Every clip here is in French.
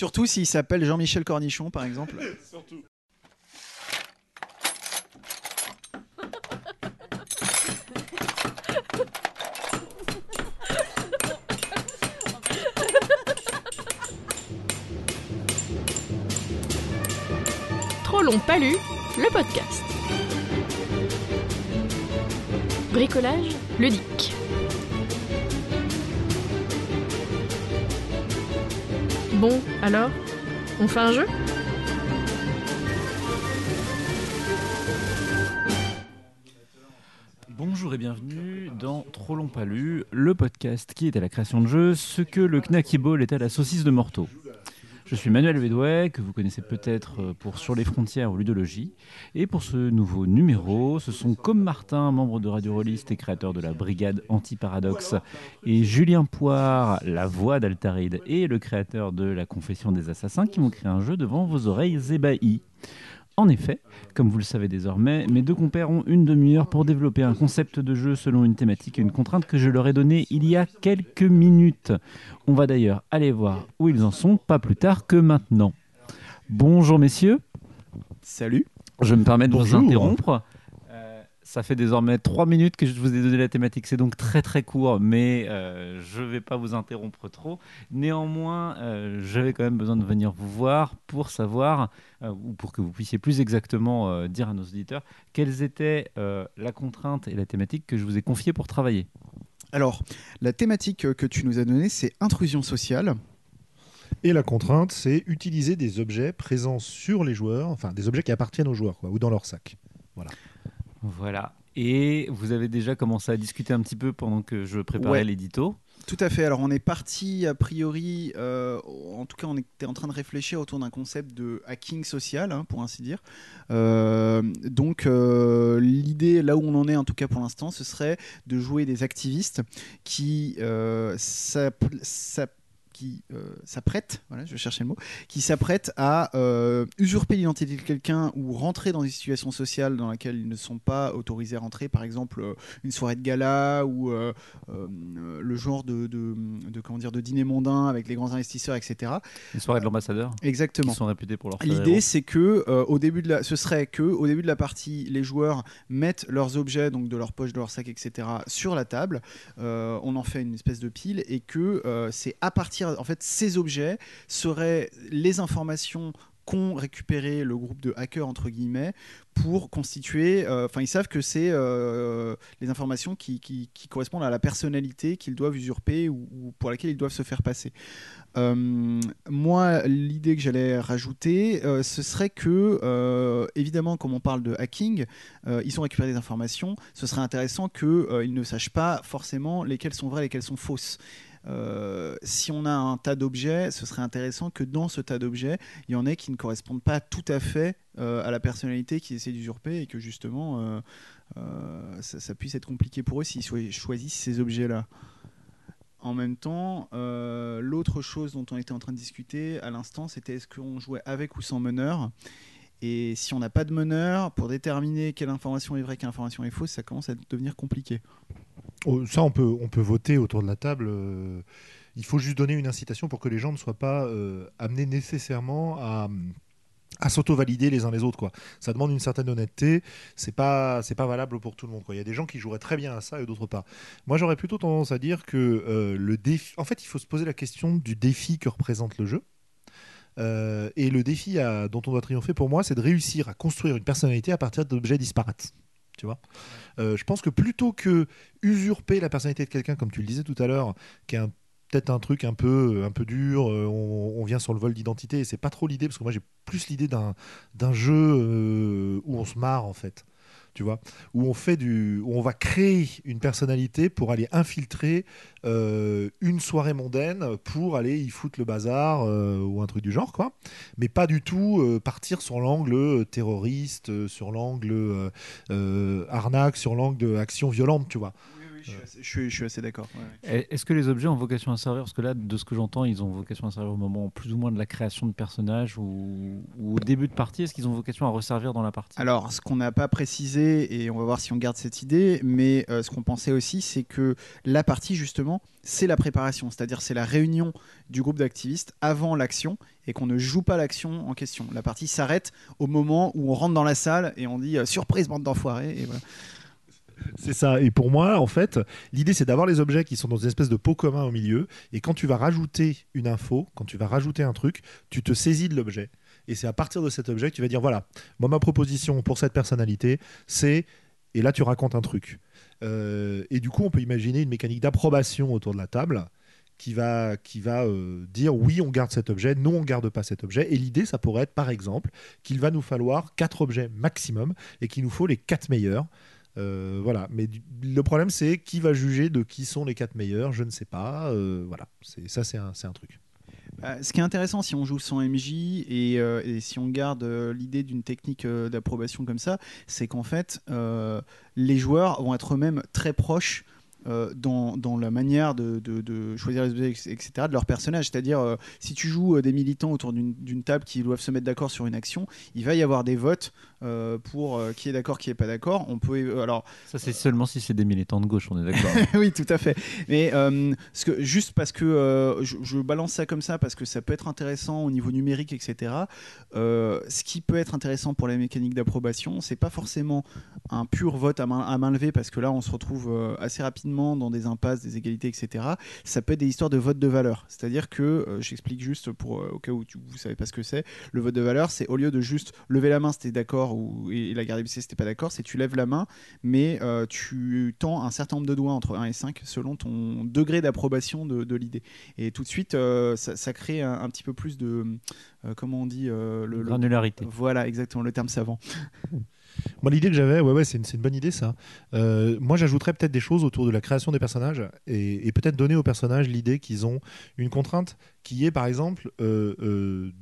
Surtout s'il s'appelle Jean-Michel Cornichon, par exemple. Surtout. Trop long pas lu, le podcast. Bricolage ludique. Bon, alors, on fait un jeu? Bonjour et bienvenue dans Trop long pas lu, le podcast qui est à la création de jeux, ce que le Knacky Ball est à la saucisse de Morteau. Je suis Manuel Bédouet, que vous connaissez peut-être euh, pour Sur les frontières ou Ludologie. Et pour ce nouveau numéro, ce sont comme Martin, membre de Radio Rolliste et créateur de la brigade Anti-Paradoxe, et Julien Poire, la voix d'Altaride et le créateur de la Confession des Assassins, qui vont créer un jeu devant vos oreilles ébahies. En effet, comme vous le savez désormais, mes deux compères ont une demi-heure pour développer un concept de jeu selon une thématique et une contrainte que je leur ai donnée il y a quelques minutes. On va d'ailleurs aller voir où ils en sont, pas plus tard que maintenant. Bonjour messieurs, Salut. je me permets de vous interrompre. Ça fait désormais trois minutes que je vous ai donné la thématique, c'est donc très très court, mais euh, je ne vais pas vous interrompre trop. Néanmoins, euh, j'avais quand même besoin de venir vous voir pour savoir, euh, ou pour que vous puissiez plus exactement euh, dire à nos auditeurs, quelles étaient euh, la contrainte et la thématique que je vous ai confiée pour travailler. Alors, la thématique que tu nous as donnée, c'est intrusion sociale. Et la contrainte, c'est utiliser des objets présents sur les joueurs, enfin des objets qui appartiennent aux joueurs, quoi, ou dans leur sac. Voilà. Et vous avez déjà commencé à discuter un petit peu pendant que je préparais Ouais. l'édito. Tout à fait. Alors, on est parti, a priori, euh, en tout cas, on était en train de réfléchir autour d'un concept de hacking social, hein, pour ainsi dire. Euh, donc, euh, l'idée, là où on en est, en tout cas pour l'instant, ce serait de jouer des activistes qui euh, s'app- s'app- qui euh, s'apprêtent, voilà, je cherchais le mot, qui s'apprêtent à euh, usurper l'identité de quelqu'un ou rentrer dans une situation sociale dans laquelle ils ne sont pas autorisés à rentrer, par exemple euh, une soirée de gala ou le genre de, de, de, comment dire, de dîner mondain avec les grands investisseurs, etc. Les soirées de l'ambassadeur, Exactement. sont réputés pour leur L'idée, c'est que au début de la, ce serait que au début de la partie, les joueurs mettent leurs objets, donc de leur poche, de leur sac, etc., sur la table. On en fait une espèce de pile et que c'est à partir, en fait, ces objets seraient les informations qu'ont récupéré le groupe de hackers entre guillemets pour constituer. euh, Enfin, ils savent que c'est euh, les informations qui, correspondent à la personnalité qu'ils doivent usurper ou, ou pour laquelle ils doivent se faire passer. Euh, moi, l'idée que j'allais rajouter, ce serait que, évidemment, comme on parle de hacking, ils ont récupéré des informations. Ce serait intéressant qu'ils ne sachent pas forcément lesquelles sont vraies, lesquelles sont fausses. Euh, si on a un tas d'objets, ce serait intéressant que dans ce tas d'objets, il y en ait qui ne correspondent pas tout à fait euh, à la personnalité qu'ils essaient d'usurper et que justement, euh, ça, ça puisse être compliqué pour eux s'ils choi- choisissent ces objets-là. En même temps, l'autre chose dont on était en train de discuter à l'instant, c'était est-ce qu'on jouait avec ou sans meneur? Et si on n'a pas de meneur, pour déterminer quelle information est vraie, quelle information est fausse, ça commence à devenir compliqué. Oh, ça, on peut, voter autour de la table. euh, il faut juste donner une incitation pour que les gens ne soient pas euh, amenés nécessairement à, s'auto-valider les uns les autres. Ça demande une certaine honnêteté. C'est pas, pas valable pour tout le monde. Il y a des gens qui joueraient très bien à ça et d'autres pas. Moi, j'aurais plutôt tendance à dire que euh, le défi. En fait, il faut se poser la question du défi que représente le jeu. Et le défi dont on doit triompher pour moi, c'est de réussir à construire une personnalité à partir d'objets disparates. Tu vois Euh, Je pense que plutôt que usurper la personnalité de quelqu'un, comme tu le disais tout à l'heure, qui est peut-être un truc un peu, un peu dur, euh, on, vient sur le vol d'identité, et c'est pas trop l'idée, parce que moi j'ai plus l'idée d'un jeu euh, où on se marre en fait. Tu vois, où on fait du, où on va créer une personnalité pour aller infiltrer euh, une soirée mondaine pour aller y foutre le bazar euh, ou un truc du genre quoi, mais pas du tout euh, partir sur l'angle terroriste, sur l'angle arnaque, sur l'angle action violente, tu vois. Je, suis assez, je suis- je suis assez d'accord. ouais, ouais. Et- Est-ce que les objets ont vocation à servir? Parce que là, de ce que j'entends, ils ont vocation à servir au moment plus ou moins de la création de personnages ou, ou au début de partie. Est-ce qu'ils ont vocation à resservir dans la partie? Alors, ce qu'on n'a pas précisé, et on va voir si on garde cette idée, mais euh, ce qu'on pensait aussi, c'est que la partie, justement, c'est la préparation, c'est-à-dire c'est la réunion du groupe d'activistes avant l'action, et qu'on ne joue pas l'action en question. La partie s'arrête au moment où on rentre dans la salle et on dit euh, surprise, bande d'enfoirés, et voilà. C'est ça. Et pour moi, en fait, l'idée, c'est d'avoir les objets qui sont dans une espèce de pot commun au milieu. Et quand tu vas rajouter une info, quand tu vas rajouter un truc, tu te saisis de l'objet. Et c'est à partir de cet objet que tu vas dire voilà, moi, ma proposition pour cette personnalité, c'est. Et là, tu racontes un truc. Euh, et du coup, on peut imaginer une mécanique d'approbation autour de la table qui va, qui va euh, dire oui, on garde cet objet, non, on garde pas cet objet. Et l'idée, ça pourrait être, par exemple, qu'il va nous falloir quatre objets maximum et qu'il nous faut les quatre meilleurs. Euh, voilà, mais le problème c'est qui va juger de qui sont les quatre meilleurs, je ne sais pas. Euh, voilà, c'est ça c'est un, un truc. Euh, ce qui est intéressant si on joue sans MJ et, euh, et si on garde l'idée d'une technique d'approbation comme ça, c'est qu'en fait, les joueurs vont être eux-mêmes très proches. dans, dans la manière de, de- choisir les objets, etc., de leur personnage. C'est-à-dire, si tu joues des militants autour d'une table qui doivent se mettre d'accord sur une action, il va y avoir des votes euh, pour euh, qui est d'accord, qui est pas d'accord. On peut, euh, alors, Ça, c'est seulement si c'est des militants de gauche, on est d'accord. oui, tout à fait. Mais ce que, juste parce que je, je balance ça comme ça, parce que ça peut être intéressant au niveau numérique, etc. ce qui peut être intéressant pour la mécanique d'approbation, c'est pas forcément un pur vote à main, à main levée, parce que là, on se retrouve assez rapidement dans des impasses, des égalités, etc. Ça peut être des histoires de vote de valeur. C'est-à-dire que, j'explique juste pour, au cas où tu, vous savez pas ce que c'est, le vote de valeur, c'est au lieu de juste lever la main si t'es d'accord ou, et, la garder baissée si t'es pas d'accord, c'est tu lèves la main mais euh, tu tends un certain nombre de doigts entre 1 et 5 selon ton degré d'approbation de, de l'idée. Et tout de suite, euh, ça, ça crée un, un petit peu plus de. euh, comment on dit euh, le, le- Granularité. Voilà, exactement, le terme savant. Moi l'idée que j'avais, ouais ouais, c'est une, bonne idée ça. Euh, moi j'ajouterais peut-être des choses autour de la création des personnages et, et peut-être donner aux personnages l'idée qu'ils ont une contrainte qui est par exemple euh, euh,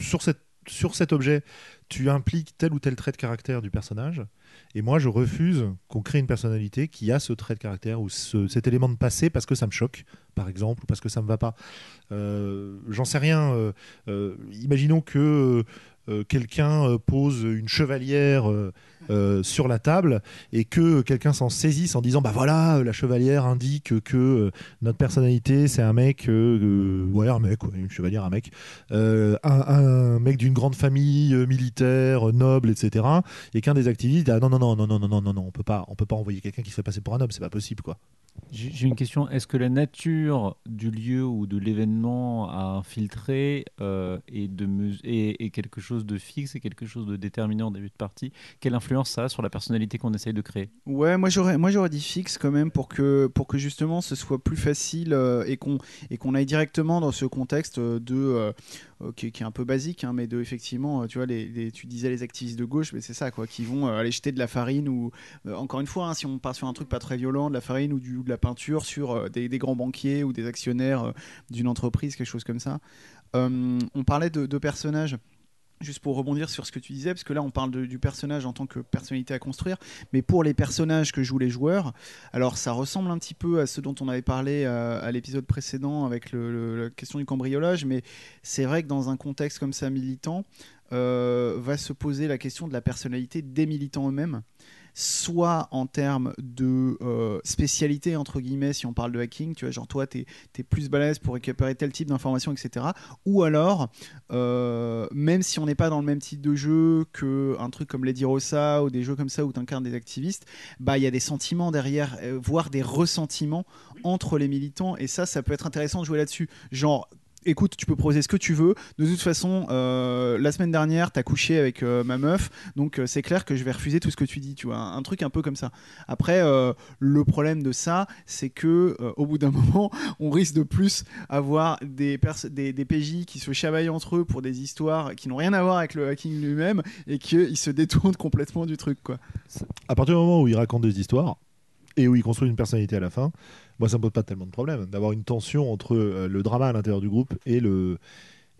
sur cette sur cet objet, tu impliques tel ou tel trait de caractère du personnage, et moi je refuse qu'on crée une personnalité qui a ce trait de caractère ou ce- cet élément de passé parce que ça me choque, par exemple, ou parce que ça me va pas. Euh, J'en sais rien. euh, euh, imaginons que quelqu'un euh, pose une chevalière euh, euh, sur la table et que quelqu'un s'en saisisse en disant bah voilà euh, la chevalière indique que euh, notre personnalité c'est un mec euh, euh, ouais un mec une chevalière un mec euh, un, mec d'une grande famille euh, militaire euh, noble etc et qu'un des activistes dit ah non non non non non non non non on peut pas on peut pas envoyer quelqu'un qui se fait passer pour un noble c'est pas possible quoi J'ai une question. Est-ce que la nature du lieu ou de l'événement à infiltrer euh, est, de est- quelque chose de fixe et quelque chose de déterminant en début de partie? Quelle influence ça a sur la personnalité qu'on essaye de créer? Ouais, moi j'aurais, moi j'aurais dit fixe quand même pour que, pour que justement ce soit plus facile euh, et qu'on, et qu'on aille directement dans ce contexte euh, de, euh, qui, qui est un peu basique, hein, mais de effectivement, euh, tu vois, les, tu disais les activistes de gauche, mais c'est ça quoi, qui vont euh, aller jeter de la farine ou, euh, encore une fois, hein, si on part sur un truc pas très violent, de la farine ou de la peinture sur euh, des, grands banquiers ou des actionnaires euh, d'une entreprise, quelque chose comme ça. Euh, on parlait de, de personnages. Juste pour rebondir sur ce que tu disais, parce que là on parle du personnage en tant que personnalité à construire, mais pour les personnages que jouent les joueurs, alors ça ressemble un petit peu à ce dont on avait parlé euh, à l'épisode précédent avec la question du cambriolage, mais c'est vrai que dans un contexte comme ça militant, euh, va se poser la question de la personnalité des militants eux-mêmes soit en termes de euh, spécialité entre guillemets si on parle de hacking tu vois genre toi t'es es plus balèze pour récupérer tel type d'informations etc ou alors euh, même si on n'est pas dans le même type de jeu que un truc comme Lady Rosa ou des jeux comme ça où tu incarnes des activistes bah il y a des sentiments derrière euh, voire des ressentiments entre les militants. Et ça ça peut être intéressant de jouer là-dessus. Genre Écoute, tu peux proposer ce que tu veux. De toute façon, euh, la semaine dernière, t'as couché avec euh, ma meuf, donc euh, c'est clair que je vais refuser tout ce que tu dis. Tu vois, un, truc un peu comme ça. Après, le problème de ça, c'est que au bout d'un moment, on risque de plus avoir des, des, PJ qui se chamaillent entre eux pour des histoires qui n'ont rien à voir avec le hacking lui-même et qu'ils se détournent complètement du truc, quoi. à partir du moment où il raconte des histoires et où il construit une personnalité à la fin, moi ça me pose pas tellement de problème d'avoir une tension entre euh, le drama à l'intérieur du groupe et le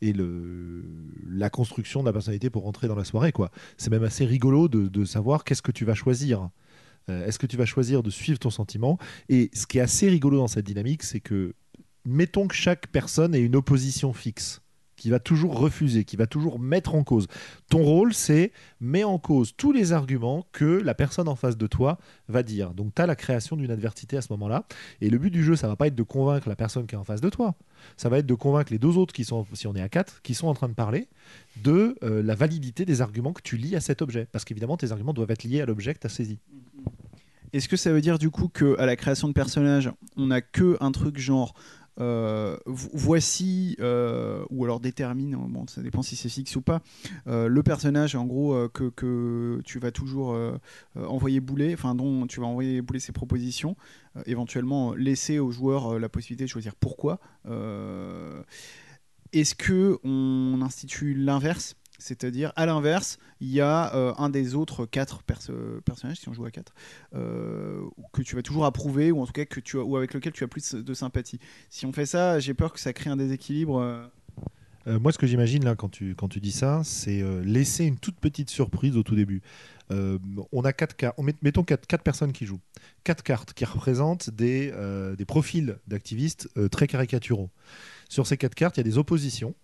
et le la construction de la personnalité pour rentrer dans la soirée quoi. C'est même assez rigolo de, savoir qu'est-ce que tu vas choisir. Euh, Est-ce que tu vas choisir de suivre ton sentiment? Et ce qui est assez rigolo dans cette dynamique, c'est que mettons que chaque personne ait une opposition fixe qui va toujours refuser, qui va toujours mettre en cause. Ton rôle, c'est mets en cause tous les arguments que la personne en face de toi va dire. Donc tu as la création d'une adversité à ce moment-là. Et le but du jeu, ça va pas être de convaincre la personne qui est en face de toi. Ça va être de convaincre les deux autres qui sont, si on est à quatre, qui sont en train de parler de euh, la validité des arguments que tu lis à cet objet. Parce qu'évidemment, tes arguments doivent être liés à l'objet que tu as saisi. Est-ce que ça veut dire du coup que à la création de personnages, on n'a que un truc genre euh, vo- voici euh, ou alors détermine, bon ça dépend si c'est fixe ou pas, euh, le personnage en gros que, tu vas toujours envoyer bouler, enfin dont tu vas envoyer bouler ses propositions, éventuellement laisser au joueur euh, la possibilité de choisir pourquoi. Est-ce que on institue l'inverse c'est-à-dire, à l'inverse, il y a euh, un des autres quatre perso- personnages, si on joue à quatre, euh, que tu vas toujours approuver, ou en tout cas que tu as, ou avec lequel tu as plus de sympathie. Si on fait ça, j'ai peur que ça crée un déséquilibre. euh. Moi, ce que j'imagine là quand tu, quand tu dis ça, c'est laisser une toute petite surprise au tout début. On a quatre cartes, on met- mettons quatre, quatre personnes qui jouent, quatre cartes qui représentent des, des profils d'activistes très caricaturaux. Sur ces quatre cartes, il y a des oppositions.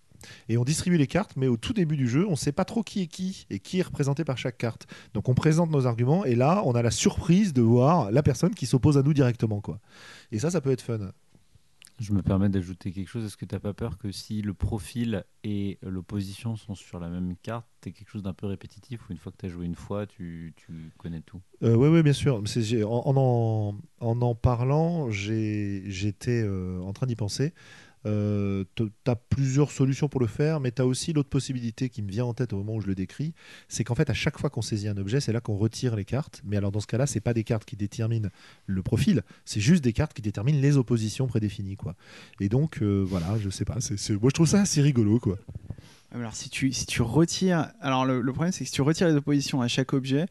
Et on distribue les cartes, mais au tout début du jeu, on ne sait pas trop qui est qui et qui est représenté par chaque carte. Donc on présente nos arguments et là, on a la surprise de voir la personne qui s'oppose à nous directement. Quoi. Et ça, ça peut être fun. Je me permets d'ajouter quelque chose. Est-ce que tu n'as pas peur que si le profil et l'opposition sont sur la même carte, tu quelque chose d'un peu répétitif ou une fois que tu as joué une fois, tu, tu connais tout? Oui, oui, Euh, bien sûr. En en, en, en parlant, j'étais euh, en train d'y penser. Euh, tu as plusieurs solutions pour le faire, mais tu as aussi l'autre possibilité qui me vient en tête au moment où je le décris, c'est qu'en fait, à chaque fois qu'on saisit un objet, c'est là qu'on retire les cartes. Mais alors, dans ce cas-là, c'est pas des cartes qui déterminent le profil, c'est juste des cartes qui déterminent les oppositions prédéfinies. Quoi. Et donc, euh, voilà, je sais pas. c'est Moi, je trouve ça assez rigolo. Quoi. Alors si tu, si tu retires... Alors le, le problème c'est que si tu retires les oppositions à chaque objet,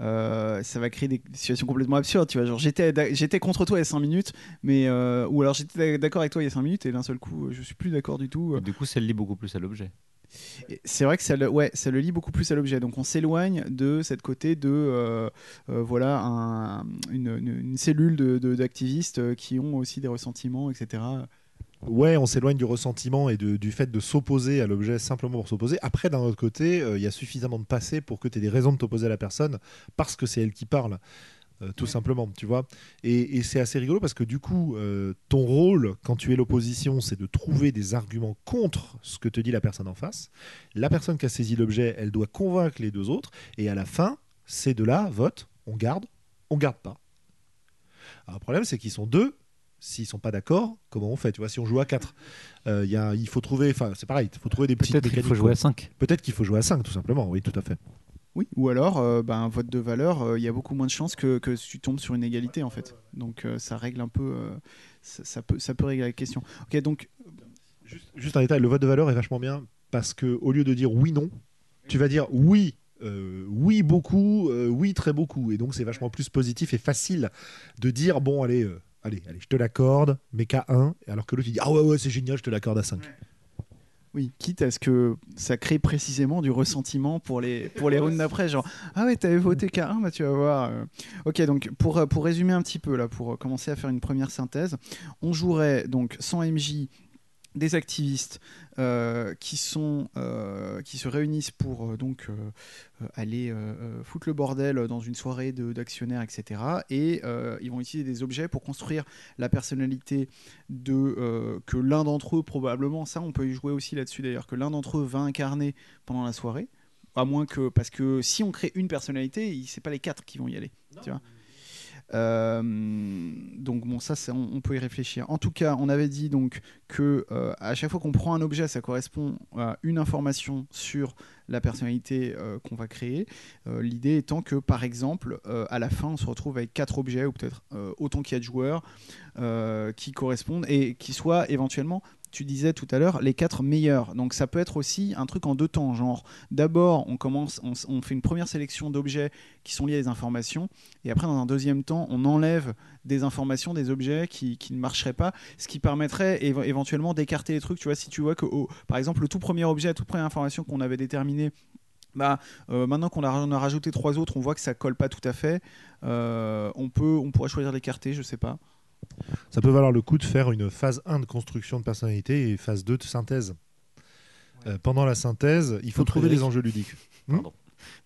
euh, ça va créer des situations complètement absurdes. Tu vois, genre j'étais j'étais contre toi il y a 5 minutes, mais euh, ou alors j'étais d'accord avec toi il y a 5 minutes et d'un seul coup je suis plus d'accord du tout. Et Du coup, ça le lie beaucoup plus à l'objet. Et C'est vrai que ça le, ouais, ça le lie beaucoup plus à l'objet. Donc on s'éloigne de cette côté de euh, euh, voilà un- une, une- cellule de- de- d'activistes euh, qui ont aussi des ressentiments, etc. Ouais, on s'éloigne du ressentiment et de- du fait de s'opposer à l'objet simplement pour s'opposer. Après, d'un autre côté, euh, il y a suffisamment de passé pour que tu aies des raisons de t'opposer à la personne parce que c'est elle qui parle. euh, tout simplement, tu vois. Et, et c'est assez rigolo parce que du coup, euh, ton rôle quand tu es l'opposition, c'est de trouver des arguments contre ce que te dit la personne en face. La personne qui a saisi l'objet, elle doit convaincre les deux autres. Et à la fin, ces deux-là votent, on garde, on garde pas. Alors, le problème, c'est qu'ils sont deux. S'ils sont pas d'accord, comment on fait Tu vois, si on joue à 4, il faut trouver. Enfin, c'est pareil, il faut trouver des petites Peut-être qu'il faut jouer à quoi. 5. Peut-être qu'il faut jouer à 5, tout simplement. Oui, tout à fait. Oui, ou alors, euh, ben, un vote de valeur, euh, il y a beaucoup moins de chances que, que tu tombes sur une égalité, en fait. Donc, euh, ça règle un peu. euh, ça, ça peut, ça peut régler la question. Ok, donc, Juste, juste un détail, le vote de valeur est vachement bien parce que au lieu de dire oui non, tu vas dire oui. euh, oui beaucoup, euh, oui très beaucoup, et donc c'est vachement plus positif et facile de dire bon allez, euh, allez, allez, je te l'accorde, mais qu'à 1, alors que l'autre il dit ah ouais ouais c'est génial, je te l'accorde à 5. oui, quitte à ce que ça crée précisément du ressentiment pour les, pour les rounds d'après. Genre, ah ouais, t'avais voté K1, bah tu vas voir. euh. Ok, donc, pour, euh, pour résumer un petit peu, là, pour euh, commencer à faire une première synthèse, on jouerait donc sans MJ des activistes euh, qui sont euh, qui se réunissent pour euh, donc aller foutre le bordel dans une soirée de- d'actionnaires etc et ils vont utiliser des objets pour construire la personnalité de que l'un d'entre eux probablement ça on peut y jouer aussi là-dessus d'ailleurs que l'un d'entre eux va incarner pendant la soirée. À moins que parce que si on crée une personnalité c'est pas les quatre qui vont y aller tu vois donc bon ça on, peut y réfléchir. En tout cas on avait dit donc que euh, à chaque fois qu'on prend un objet ça correspond à une information sur la personnalité euh, qu'on va créer. Euh, l'idée étant que par exemple euh, à la fin on se retrouve avec quatre objets ou peut-être euh, autant qu'il y a de joueurs euh, qui correspondent et qui soient éventuellement tu disais tout à l'heure les quatre meilleurs donc ça peut être aussi un truc en deux temps genre d'abord on commence on, fait une première sélection d'objets qui sont liés à des informations et après dans un deuxième temps on enlève des informations des objets qui, qui ne marcheraient pas ce qui permettrait éve- éventuellement d'écarter les trucs tu vois si tu vois que par exemple le tout premier objet la toute première information qu'on avait déterminé Bah, euh, maintenant qu'on a, on a rajouté trois autres, on voit que ça colle pas tout à fait. Euh, on, peut, on pourrait choisir d'écarter, je sais pas. Ça peut valoir le coup de faire une phase 1 de construction de personnalité et phase 2 de synthèse. Euh, pendant la synthèse, il faut trouver les enjeux ludiques. Pardon.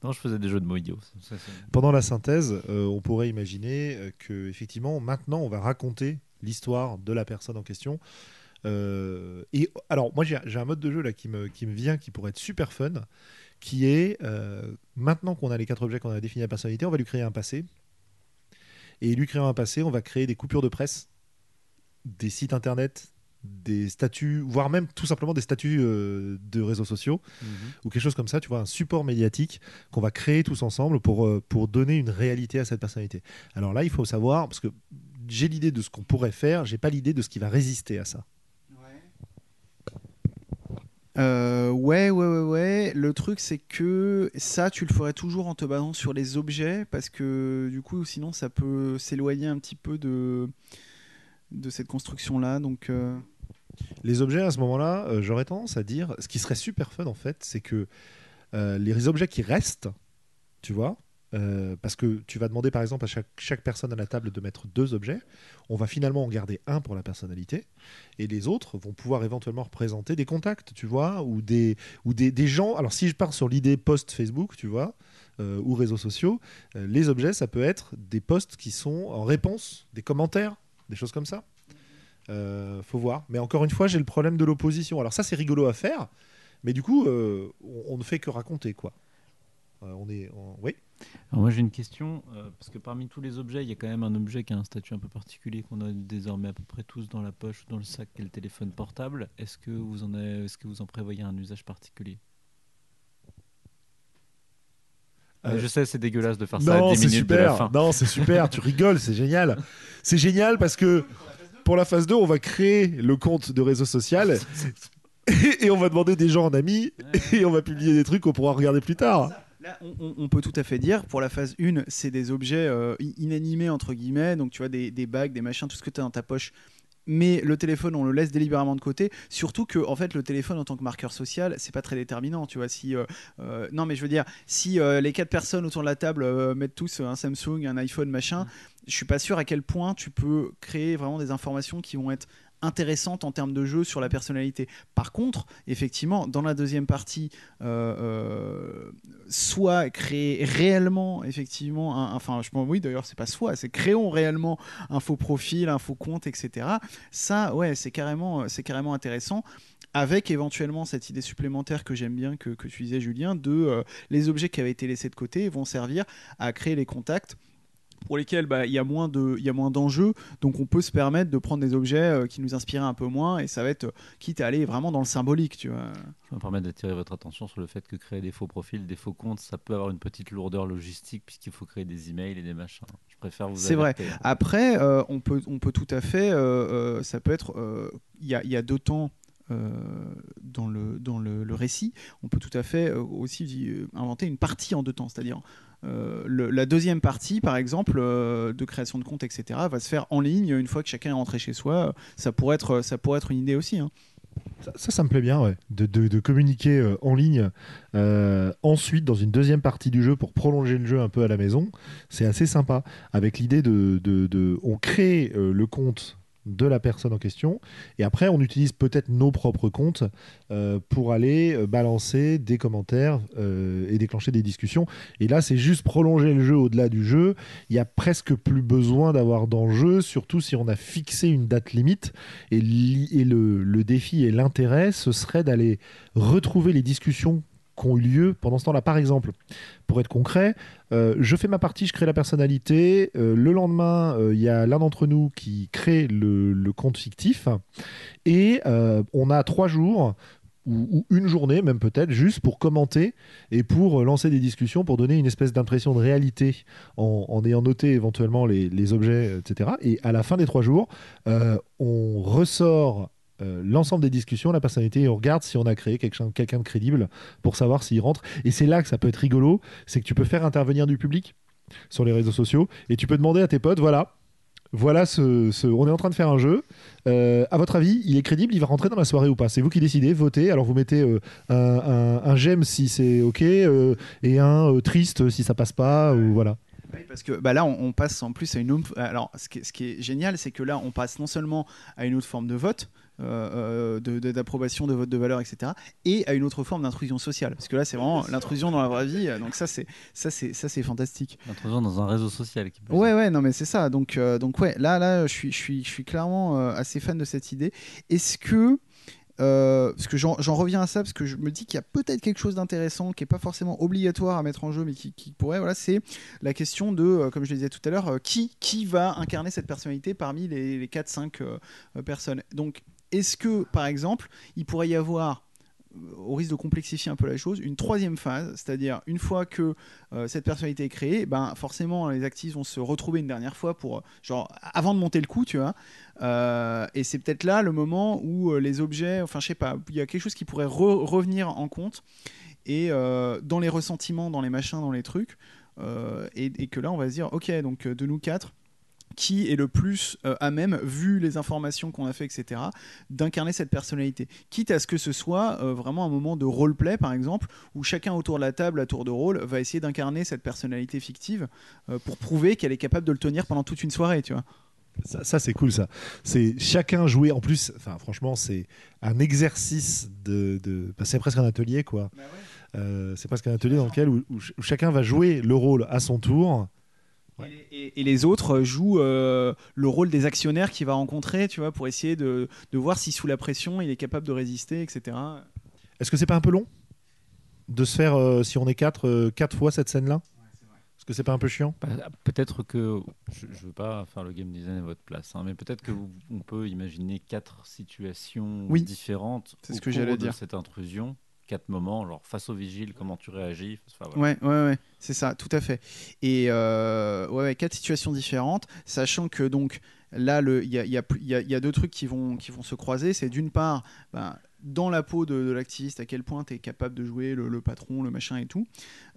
Non, je faisais des jeux de mots idiots. Ça, Pendant la synthèse, euh, on pourrait imaginer euh, que effectivement, maintenant, on va raconter l'histoire de la personne en question. Euh, et alors, moi, j'ai un mode de jeu là qui me, qui me vient, qui pourrait être super fun, qui est euh, maintenant qu'on a les quatre objets qu'on a définis la personnalité, on va lui créer un passé. Et lui créant un passé, on va créer des coupures de presse, des sites internet, des statuts, voire même tout simplement des statuts euh, de réseaux sociaux ou quelque chose comme ça, tu vois, un support médiatique qu'on va créer tous ensemble pour, euh, pour donner une réalité à cette personnalité. Alors là, il faut savoir, parce que j'ai l'idée de ce qu'on pourrait faire, j'ai pas l'idée de ce qui va résister à ça. Euh, ouais, ouais, ouais, ouais. Le truc, c'est que ça, tu le ferais toujours en te basant sur les objets, parce que du coup, sinon, ça peut s'éloigner un petit peu de, cette construction-là. Donc, euh, Les objets, à ce moment-là, euh, j'aurais tendance à dire, ce qui serait super fun en fait, c'est que les objets qui restent, tu vois, euh, parce que tu vas demander par exemple à chaque, personne à la table de mettre deux objets, on va finalement en garder un pour la personnalité, et les autres vont pouvoir éventuellement représenter des contacts, tu vois, ou des, ou des, des gens. Alors si je pars sur l'idée post Facebook, tu vois, euh, ou réseaux sociaux, euh, les objets, ça peut être des posts qui sont en réponse, des commentaires, des choses comme ça. Faut voir. Mais encore une fois, j'ai le problème de l'opposition. Alors ça, c'est rigolo à faire, mais du coup, on, ne fait que raconter, quoi. On est, oui? Alors moi j'ai une question, euh, parce que parmi tous les objets, il y a quand même un objet qui a un statut un peu particulier qu'on a désormais à peu près tous dans la poche ou dans le sac, qui est le téléphone portable. Est-ce que vous en, avez- est-ce que vous en prévoyez un usage particulier? Euh, Je sais, c'est dégueulasse de faire ça à Non, 10 c'est minutes de la super. fin. Non, c'est super. tu rigoles, c'est génial. C'est génial parce que pour la phase 2, on va créer le compte de réseau social et, et on va demander des gens en amis et on va publier des trucs qu'on pourra regarder plus tard. Là, on, peut tout à fait dire, pour la phase 1, c'est des objets euh, inanimés, entre guillemets, donc tu vois, des, des bagues, des machins, tout ce que tu as dans ta poche. Mais le téléphone, on le laisse délibérément de côté. Surtout que, en fait, le téléphone en tant que marqueur social, c'est pas très déterminant. Tu vois, si euh, euh, non, mais je veux dire, si les quatre personnes autour de la table mettent tous un Samsung, un iPhone, machin, je suis pas sûr à quel point tu peux créer vraiment des informations qui vont être intéressantes en termes de jeu sur la personnalité. Par contre, effectivement, dans la deuxième partie, euh, euh, soit créer réellement, effectivement, enfin, je pense, oui, d'ailleurs, c'est pas soit, c'est créons réellement un faux profil, un faux compte, etc. Ça, ouais, c'est carrément, c'est carrément intéressant. Avec éventuellement cette idée supplémentaire que j'aime bien, que, que tu disais, Julien, de euh, les objets qui avaient été laissés de côté vont servir à créer les contacts pour lesquels bah, il y a moins de il y a moins d'enjeux donc on peut se permettre de prendre des objets euh, qui nous inspiraient un peu moins et ça va être euh, quitte à aller vraiment dans le symbolique tu vois Je me permets d'attirer votre attention sur le fait que créer des faux profils, des faux comptes, ça peut avoir une petite lourdeur logistique puisqu'il faut créer des emails et des machins. Je préfère vous C'est vrai. Après, euh, on, peut, on peut tout à fait, euh, ça peut être, il y, a, il y a deux temps dans, le, dans le, récit, on peut tout à fait euh, aussi euh, inventer une partie en deux temps, c'est-à-dire euh, la deuxième partie, par exemple, euh, de création de compte, etc., va se faire en ligne une fois que chacun est rentré chez soi. Ça pourrait être, ça pourrait être une idée aussi. hein. Ça, ça, me plaît bien, ouais, de, de- communiquer euh, en ligne. euh, ensuite, dans une deuxième partie du jeu, pour prolonger le jeu un peu à la maison, c'est assez sympa. Avec l'idée de, de- on crée euh, le compte de la personne en question, et après, on utilise peut-être nos propres comptes euh, pour aller euh, balancer des commentaires euh, et déclencher des discussions. Et là, c'est juste prolonger le jeu au-delà du jeu. Il y a presque plus besoin d'avoir d'enjeu, surtout si on a fixé une date limite. Et, le défi et l'intérêt, ce serait d'aller retrouver les discussions qui ont eu lieu pendant ce temps-là. Par exemple, pour être concret, euh, je fais ma partie, je crée la personnalité. euh, le lendemain, euh, il y a l'un d'entre nous qui crée le, compte fictif. Et on a trois jours ou, une journée même peut-être juste pour commenter et pour lancer des discussions pour donner une espèce d'impression de réalité en, ayant noté éventuellement les, objets etc et à la fin des trois jours on ressort euh, l'ensemble des discussions, la personnalité, et on regarde si on a créé quelqu'un de crédible pour savoir s'il rentre. Et c'est là que ça peut être rigolo, c'est que tu peux faire intervenir du public sur les réseaux sociaux et tu peux demander à tes potes, voilà, Voilà, ce, ce- on est en train de faire un jeu. Euh, à votre avis, il est crédible, il va rentrer dans la soirée ou pas? C'est vous qui décidez, votez. Alors vous mettez euh, un, un- j'aime si c'est ok et un triste si ça passe pas ou voilà. Oui, parce que bah là, on, on passe en plus à une autre. Alors, ce qui ce qui est génial, c'est que là, on passe non seulement à une autre forme de vote, euh, euh, de- de- d'approbation, de, vote de valeur, etc., et à une autre forme d'intrusion sociale. Parce que là, c'est vraiment l'intrusion dans la vraie vie. Donc ça, c'est ça, c'est ça, c'est fantastique. Intrusion dans un réseau social. Qui peut Ouais, ouais, non, mais c'est ça. Donc, euh, donc ouais, là, là, je suis, je suis, je suis clairement euh, assez fan de cette idée. Est-ce que euh, parce que j'en reviens à ça parce que je me dis qu'il y a peut-être quelque chose d'intéressant qui est pas forcément obligatoire à mettre en jeu mais qui, qui pourrait voilà c'est la question de euh, comme je le disais tout à l'heure euh, qui qui va incarner cette personnalité parmi les, les 4 5 personnes donc est-ce que par exemple il pourrait y avoir euh, au risque de complexifier un peu la chose, une troisième phase, c'est-à-dire une fois que euh, cette personnalité est créée, ben forcément les actifs vont se retrouver une dernière fois euh, genre avant de monter le coup, tu vois. Et c'est peut-être là le moment où les objets, enfin je sais pas, il y a quelque chose qui pourrait re- revenir en compte et dans les ressentiments, dans les machins, dans les trucs, et, et que là on va se dire ok donc de nous quatre qui est le plus euh, à même, vu les informations qu'on a fait, etc., d'incarner cette personnalité. Quitte à ce que ce soit euh, vraiment un moment de roleplay, par exemple, où chacun autour de la table, à tour de rôle, va essayer d'incarner cette personnalité fictive euh, pour prouver qu'elle est capable de le tenir pendant toute une soirée, tu vois. Ça, ça, c'est cool ça. C'est chacun jouer. En plus, enfin franchement, c'est un exercice de. de- bah, c'est presque un atelier quoi. Euh, c'est presque un atelier dans lequel où, où ch- où chacun va jouer le rôle à son tour. Ouais. Et, les autres jouent euh, le rôle des actionnaires qu'il va rencontrer, tu vois, pour essayer de, de voir si sous la pression il est capable de résister, etc. Est-ce que c'est pas un peu long de se faire, euh, si on est quatre, euh, quatre fois cette scène-là? Est-ce que c'est pas un peu chiant? Bah, Peut-être que je ne veux pas faire le game design à votre place, hein, mais peut-être que vous- on peut imaginer quatre situations Oui. différentes. C'est au ce que cours j'allais de dire. Cette intrusion, quatre moments, genre face au vigile, comment tu réagis. Enfin. Ouais, ouais, ouais, c'est ça, tout à fait. Et euh, ouais, quatre situations différentes, sachant que donc là, il y a, y y a- deux trucs qui vont, qui vont se croiser. C'est d'une part, ben, dans la peau de, l'activiste, à quel point tu es capable de jouer le patron, le machin et tout.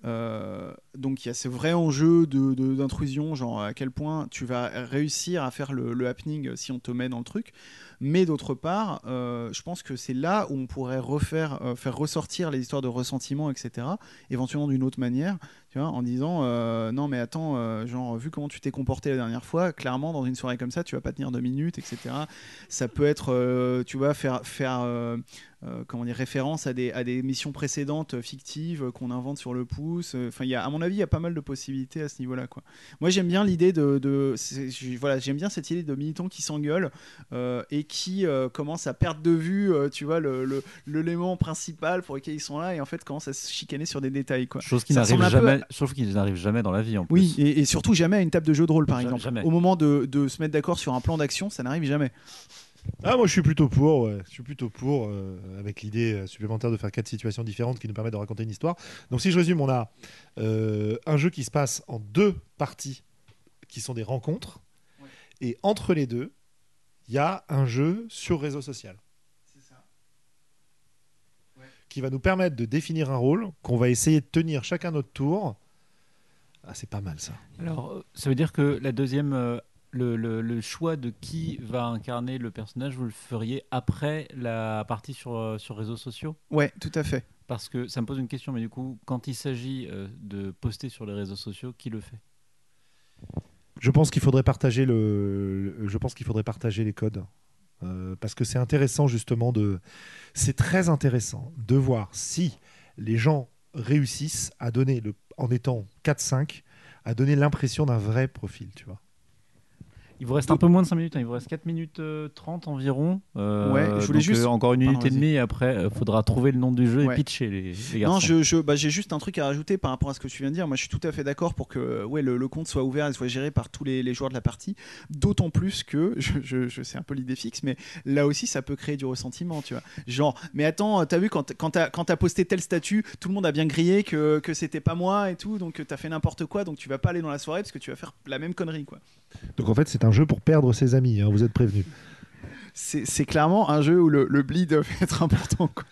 Euh, donc il y a ce vrai enjeu de- de- d'intrusion, genre à quel point tu vas réussir à faire le, le happening si on te met dans le truc. Mais d'autre part, euh, je pense que c'est là où on pourrait refaire, euh, faire ressortir les histoires de ressentiment, etc. Éventuellement d'une autre manière, tu vois, en disant non mais attends, genre vu comment tu t'es comporté la dernière fois, clairement dans une soirée comme ça, tu vas pas tenir deux minutes, etc. Ça peut être, tu vois, faire faire euh, euh, comment dire référence à des à des missions précédentes euh, fictives euh, qu'on invente sur le pouce. Enfin, il y a à mon avis, il y a pas mal de possibilités à ce niveau-là, quoi. Moi, j'aime bien l'idée de, de voilà, j'aime bien cette idée de militants qui s'engueulent euh, et qui euh, commencent à perdre de vue, euh, tu vois, le- le- l'élément principal pour lequel ils sont là et en fait commencent à se chicaner sur des détails, quoi. Chose qui n'arrive un peu jamais, chose qui n'arrive jamais dans la vie en plus. Oui, et, et surtout jamais à une table de jeu de rôle, par Ja- exemple. jamais. Au moment de, de se mettre d'accord sur un plan d'action, ça n'arrive jamais. Ah, moi je suis plutôt pour, ouais. je suis plutôt pour, euh, avec l'idée euh, supplémentaire de faire quatre situations différentes qui nous permettent de raconter une histoire. Donc si je résume, on a euh, un jeu qui se passe en deux parties qui sont des rencontres, et entre les deux, il y a un jeu sur réseau social qui va nous permettre de définir un rôle qu'on va essayer de tenir chacun notre tour. Ah, c'est pas mal ça. Alors, ça veut dire que la deuxième, euh, le, le- le choix de qui va incarner le personnage, vous le feriez après la partie sur, euh, sur réseaux sociaux? Ouais, tout à fait. Parce que ça me pose une question, mais du coup, quand il s'agit euh, de poster sur les réseaux sociaux, qui le fait? Je pense qu'il faudrait partager le. le- Je pense qu'il faudrait partager les codes Euh, parce que c'est intéressant justement de. C'est très intéressant de voir si les gens réussissent à donner le en étant 4-5 à donner l'impression d'un vrai profil, tu vois. Il vous reste un peu moins de 5 minutes, hein, il vous reste 4 minutes euh, 30 environ. Euh, Ouais, je voulais juste- euh, encore une Pardon, minute et demie, et après, il faudra trouver le nom du jeu Ouais. et pitcher les, les garçons. Non, je, je- bah, j'ai juste un truc à rajouter par rapport à ce que tu viens de dire. Moi, je suis tout à fait d'accord pour que euh, ouais, le, le compte soit ouvert et soit géré par tous les, les joueurs de la partie. D'autant plus que, je, je, sais un peu l'idée fixe, mais là aussi, ça peut créer du ressentiment, tu vois. Genre, mais attends, t'as vu, quand, quand t'as posté tel statut, tout le monde a bien grillé que, que c'était pas moi et tout, donc t'as fait n'importe quoi, donc tu vas pas aller dans la soirée parce que tu vas faire la même connerie, quoi. Donc en fait, c'est un jeu pour perdre ses amis, hein, vous êtes prévenus. c'est clairement un jeu où le, le bleed va être important. quoi.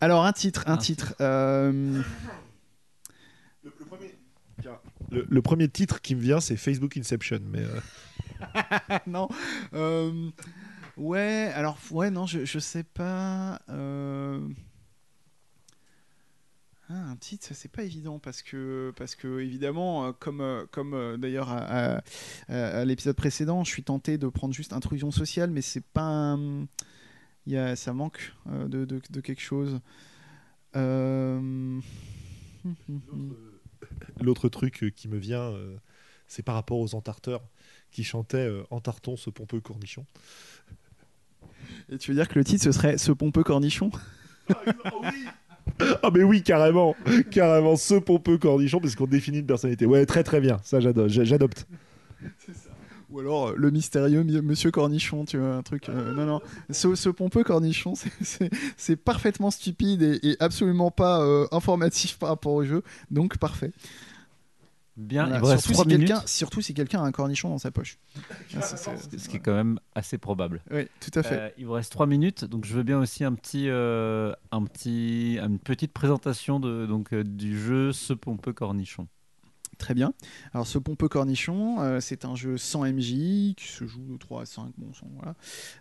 Alors, un titre, un, Un titre. euh, Le, le premier titre qui me vient, c'est Facebook Inception. Mais euh, non. euh, ouais, alors, ouais, non, je, je sais pas. Ah, un titre, c'est pas évident parce que, parce que évidemment, euh, comme, euh, comme euh, d'ailleurs à, à- à- à l'épisode précédent, je suis tenté de prendre juste intrusion sociale, mais c'est pas. un- il y a, ça manque de, de- de quelque chose. Euh, l'autre truc qui me vient, c'est par rapport aux entarteurs qui chantaient Entartons ce pompeux cornichon. Et tu veux dire que le titre ce serait Ce pompeux cornichon? Ah mais oui, carrément, carrément, ce pompeux cornichon, parce qu'on définit une personnalité. Ouais, très très bien, ça j'ado- j'a- j'adopte. Ou alors euh, le mystérieux Monsieur Cornichon, tu vois, un truc. euh, non, non. Ce, ce pompeux Cornichon, c'est- parfaitement stupide et, et absolument pas euh, informatif par rapport au jeu. Donc parfait. Bien, Voilà. il vous reste surtout, 3 si minutes, quelqu'un, surtout si quelqu'un a un cornichon dans sa poche. Ah, ce qui est quand même assez probable. Oui, tout à fait. Euh, il vous reste 3 minutes, donc je veux bien aussi un petit, euh, un petit, une petite présentation de, donc, euh, du jeu Ce pompeux cornichon. Très bien. Alors, ce pompeux cornichon, euh, c'est un jeu sans MJ qui se joue de 3 à 5, bon, sans- voilà,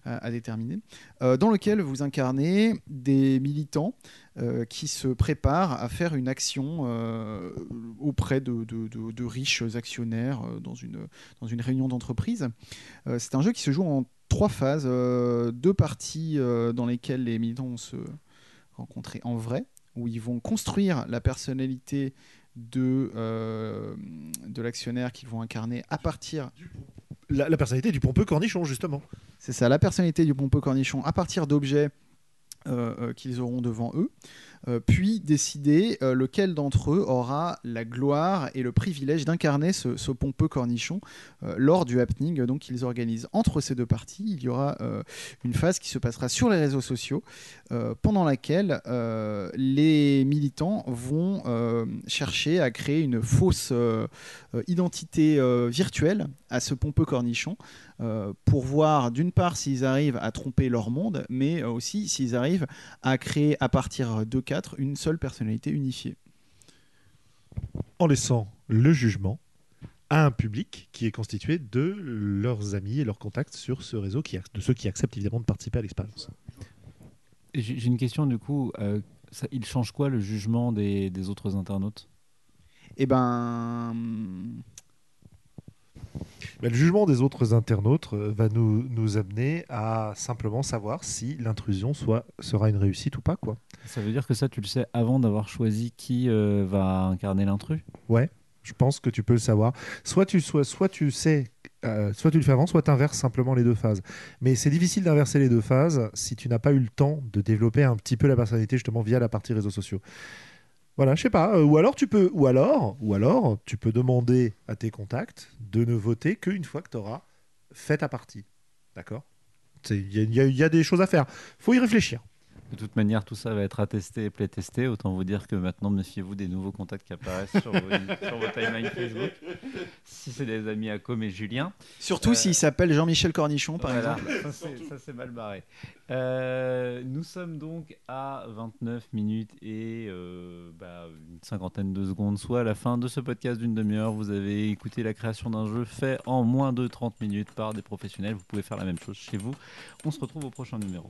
à, à déterminer, euh, dans lequel vous incarnez des militants euh, qui se préparent à faire une action euh, auprès de, riches actionnaires euh, dans, une, dans une réunion d'entreprise. Euh, c'est un jeu qui se joue en trois phases, euh, deux parties euh, dans lesquelles les militants vont se rencontrer en vrai, où ils vont construire la personnalité de, euh, de l'actionnaire qu'ils vont incarner à partir, La, la personnalité du pompeux cornichon, justement. c'est ça, la personnalité du pompeux cornichon à partir d'objets euh, euh, qu'ils auront devant eux, puis décider euh, lequel d'entre eux aura la gloire et le privilège d'incarner ce, pompeux cornichon euh, lors du happening donc qu'ils organisent entre ces deux parties. Il y aura euh, une phase qui se passera sur les réseaux sociaux, euh, pendant laquelle euh, les militants vont euh, chercher à créer une fausse euh, euh, identité euh, virtuelle à ce pompeux cornichon euh, pour voir d'une part s'ils arrivent à tromper leur monde, mais euh, aussi s'ils arrivent à créer à partir de 4 une seule personnalité unifiée. En laissant le jugement à un public qui est constitué de leurs amis et leurs contacts sur ce réseau, qui, de ceux qui acceptent évidemment de participer à l'expérience. J'ai une question du coup. euh, ça- il change quoi le jugement des, des autres internautes? Et ben. Mais le jugement des autres internautes euh, va nous, nous amener à simplement savoir si l'intrusion soit, sera une réussite ou pas. Quoi. Ça veut dire que ça, tu le sais avant d'avoir choisi qui euh, va incarner l'intrus? Ouais, je pense que tu peux le savoir. Soit tu, soit, soit tu sais, euh, soit tu le fais avant, soit tu inverses simplement les deux phases. Mais c'est difficile d'inverser les deux phases si tu n'as pas eu le temps de développer un petit peu la personnalité justement via la partie réseaux sociaux. Voilà, je sais pas. euh, ou alors tu peux, ou alors, ou alors tu peux demander à tes contacts de ne voter qu'une fois que tu auras fait ta partie. D'accord? Il y, y a des choses à faire. faut y réfléchir. De toute manière, tout ça va être attesté et playtesté. Autant vous dire que maintenant, méfiez-vous des nouveaux contacts qui apparaissent sur vos, sur vos timelines Facebook. Si c'est des amis à Com et Julien. Surtout Euh, s'il s'appelle Jean-Michel Cornichon, par Voilà, exemple. ça, c'est- ça c'est mal barré. Euh, nous sommes donc à 29 minutes et euh, bah, une cinquantaine de secondes, soit à la fin de ce podcast d'une demi-heure. Vous avez écouté la création d'un jeu fait en moins de 30 minutes par des professionnels. Vous pouvez faire la même chose chez vous. On se retrouve au prochain numéro.